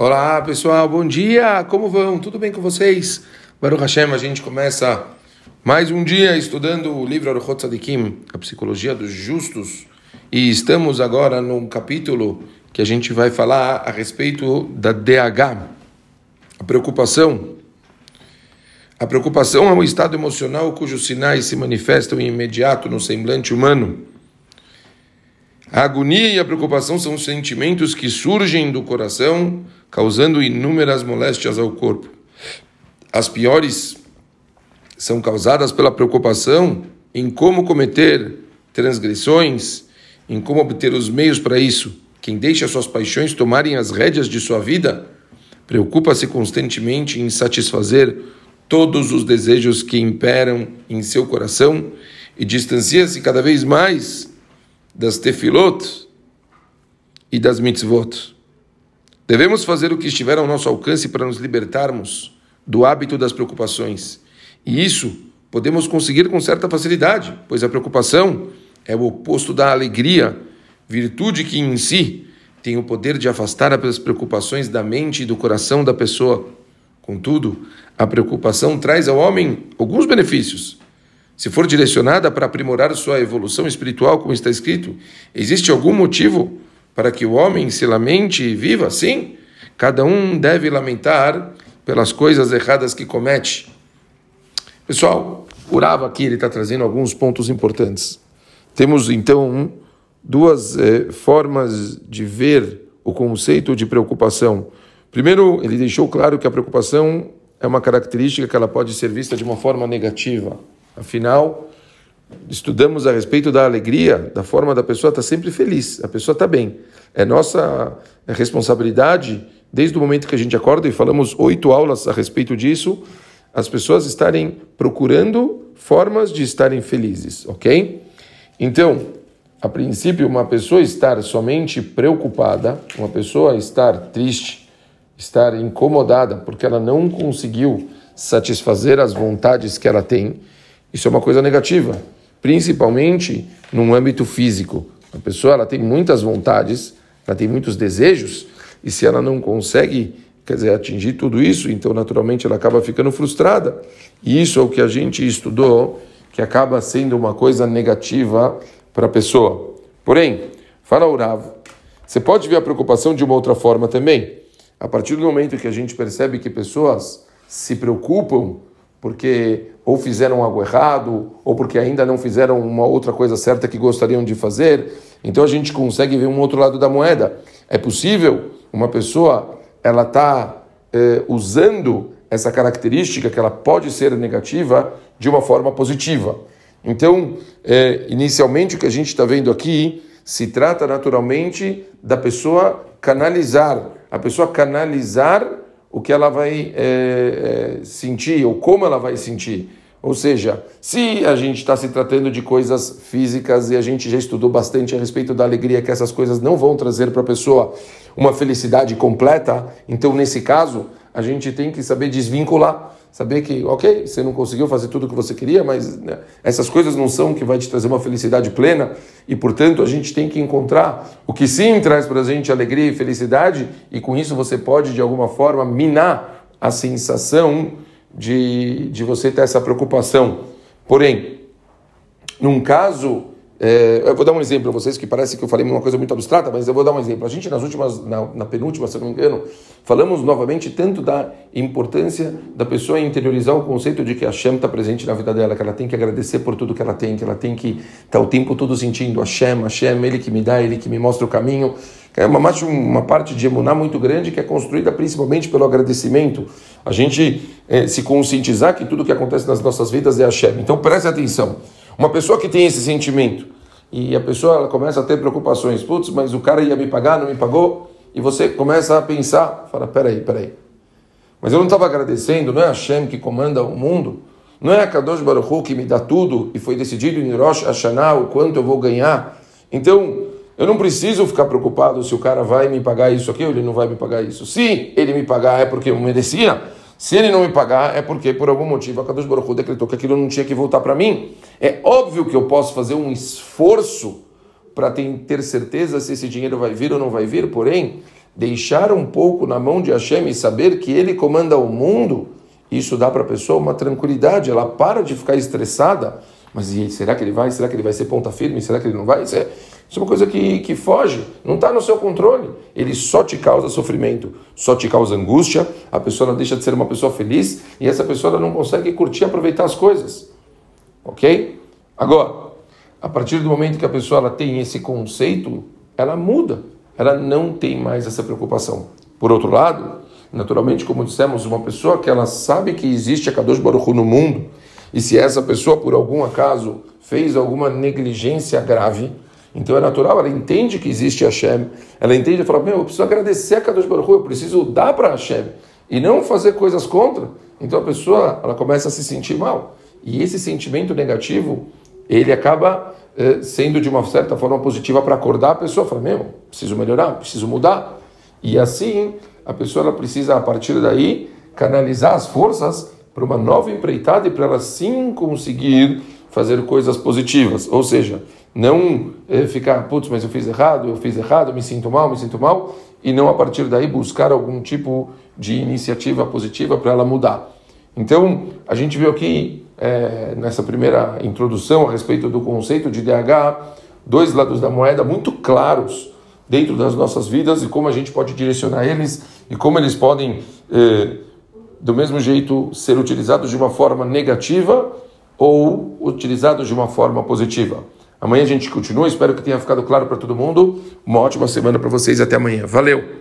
Olá pessoal, bom dia, como vão? Tudo bem com vocês? Baruch Hashem, a gente começa mais um dia estudando o livro Aruchot Tzadikim, a psicologia dos justos, e estamos agora num capítulo que a gente vai falar a respeito da DH, a preocupação. A preocupação é um estado emocional cujos sinais se manifestam em imediato no semblante humano. A agonia e a preocupação são sentimentos que surgem do coração, causando inúmeras moléstias ao corpo. As piores são causadas pela preocupação em como cometer transgressões, em como obter os meios para isso. Quem deixa suas paixões tomarem as rédeas de sua vida, preocupa-se constantemente em satisfazer todos os desejos que imperam em seu coração e distancia-se cada vez mais das tefilot e das mitzvot. Devemos fazer o que estiver ao nosso alcance para nos libertarmos do hábito das preocupações. E isso podemos conseguir com certa facilidade, pois a preocupação é o oposto da alegria, virtude que em si tem o poder de afastar as preocupações da mente e do coração da pessoa. Contudo, a preocupação traz ao homem alguns benefícios se for direcionada para aprimorar sua evolução espiritual, como está escrito, existe algum motivo para que o homem se lamente e viva? Sim, cada um deve lamentar pelas coisas erradas que comete. Pessoal, o Rava aqui ele está trazendo alguns pontos importantes. Temos então duas eh, formas de ver o conceito de preocupação. Primeiro, ele deixou claro que a preocupação é uma característica que ela pode ser vista de uma forma negativa. Afinal, estudamos a respeito da alegria, da forma da pessoa estar tá sempre feliz, a pessoa está bem. É nossa responsabilidade, desde o momento que a gente acorda, e falamos oito aulas a respeito disso, as pessoas estarem procurando formas de estarem felizes, ok? Então, a princípio, uma pessoa estar somente preocupada, uma pessoa estar triste, estar incomodada porque ela não conseguiu satisfazer as vontades que ela tem, isso é uma coisa negativa, principalmente no âmbito físico. A pessoa ela tem muitas vontades, ela tem muitos desejos, e se ela não consegue, quer dizer, atingir tudo isso, então naturalmente ela acaba ficando frustrada. E isso é o que a gente estudou, que acaba sendo uma coisa negativa para a pessoa. Porém, fala o Rav, você pode ver a preocupação de uma outra forma também. A partir do momento que a gente percebe que pessoas se preocupam porque ou fizeram algo errado, ou porque ainda não fizeram uma outra coisa certa que gostariam de fazer. Então a gente consegue ver um outro lado da moeda. É possível uma pessoa ela está eh, usando essa característica que ela pode ser negativa de uma forma positiva. Então, eh, inicialmente o que a gente está vendo aqui se trata naturalmente da pessoa canalizar, a pessoa canalizar o que ela vai é, é, sentir ou como ela vai sentir. Ou seja, se a gente está se tratando de coisas físicas e a gente já estudou bastante a respeito da alegria que essas coisas não vão trazer para a pessoa uma felicidade completa, então nesse caso a gente tem que saber desvincular Saber que, ok, você não conseguiu fazer tudo o que você queria, mas né, essas coisas não são o que vai te trazer uma felicidade plena e, portanto, a gente tem que encontrar o que sim traz para a gente alegria e felicidade e com isso você pode, de alguma forma, minar a sensação de, de você ter essa preocupação. Porém, num caso é, eu vou dar um exemplo para vocês que parece que eu falei uma coisa muito abstrata, mas eu vou dar um exemplo. A gente nas últimas, na, na, penúltima, se não me engano, falamos novamente tanto da importância da pessoa interiorizar o conceito de que a Hashem está presente na vida dela, que ela tem que agradecer por tudo que ela tem, que ela tem que estar tá o tempo todo sentindo Hashem, Hashem, Ele que me dá, Ele que me mostra o caminho. É uma, uma parte de emuná muito grande que é construída principalmente pelo agradecimento. A gente é, se conscientizar que tudo que acontece nas nossas vidas é Hashem. Então preste atenção. Uma pessoa que tem esse sentimento e a pessoa ela começa a ter preocupações, putz, mas o cara ia me pagar, não me pagou, e você começa a pensar, fala, peraí, peraí, mas eu não estava agradecendo, não é Hashem que comanda o mundo, não é a Kadosh Baruch Hu que me dá tudo e foi decidido em Rosh Hashanah o quanto eu vou ganhar, então eu não preciso ficar preocupado se o cara vai me pagar isso aqui ou ele não vai me pagar isso. Se ele me pagar é porque eu merecia, se ele não me pagar, é porque por algum motivo a Kadosh Baruch Hu decretou que aquilo não tinha que voltar para mim. É óbvio que eu posso fazer um esforço para ter certeza se esse dinheiro vai vir ou não vai vir, porém, deixar um pouco na mão de Hashem e saber que Ele comanda o mundo, isso dá para a pessoa uma tranquilidade, ela para de ficar estressada. Mas e, será que ele vai? Será que ele vai ser ponta firme? Será que ele não vai? Isso é, isso é uma coisa que, que foge, não está no seu controle. Ele só te causa sofrimento, só te causa angústia, a pessoa não deixa de ser uma pessoa feliz e essa pessoa não consegue curtir e aproveitar as coisas. Ok? Agora, a partir do momento que a pessoa ela tem esse conceito, ela muda, ela não tem mais essa preocupação. Por outro lado, naturalmente, como dissemos, uma pessoa que ela sabe que existe a Kadosh Baruch Hu no mundo, e se essa pessoa, por algum acaso, fez alguma negligência grave, então é natural, ela entende que existe Hashem, ela entende e fala, meu, eu preciso agradecer a Kadosh Baruch eu preciso dar para Hashem, e não fazer coisas contra. Então a pessoa, ela começa a se sentir mal. E esse sentimento negativo, ele acaba eh, sendo de uma certa forma positiva para acordar a pessoa, fala, meu, preciso melhorar, preciso mudar. E assim, a pessoa ela precisa, a partir daí, canalizar as forças para uma nova empreitada e para ela sim conseguir fazer coisas positivas. Ou seja, não é, ficar, putz, mas eu fiz errado, eu fiz errado, me sinto mal, me sinto mal, e não a partir daí buscar algum tipo de iniciativa positiva para ela mudar. Então, a gente viu aqui, é, nessa primeira introdução a respeito do conceito de DH, dois lados da moeda muito claros dentro das nossas vidas e como a gente pode direcionar eles e como eles podem, é, do mesmo jeito, ser utilizados de uma forma negativa ou utilizados de uma forma positiva. Amanhã a gente continua, espero que tenha ficado claro para todo mundo. Uma ótima semana para vocês até amanhã. Valeu!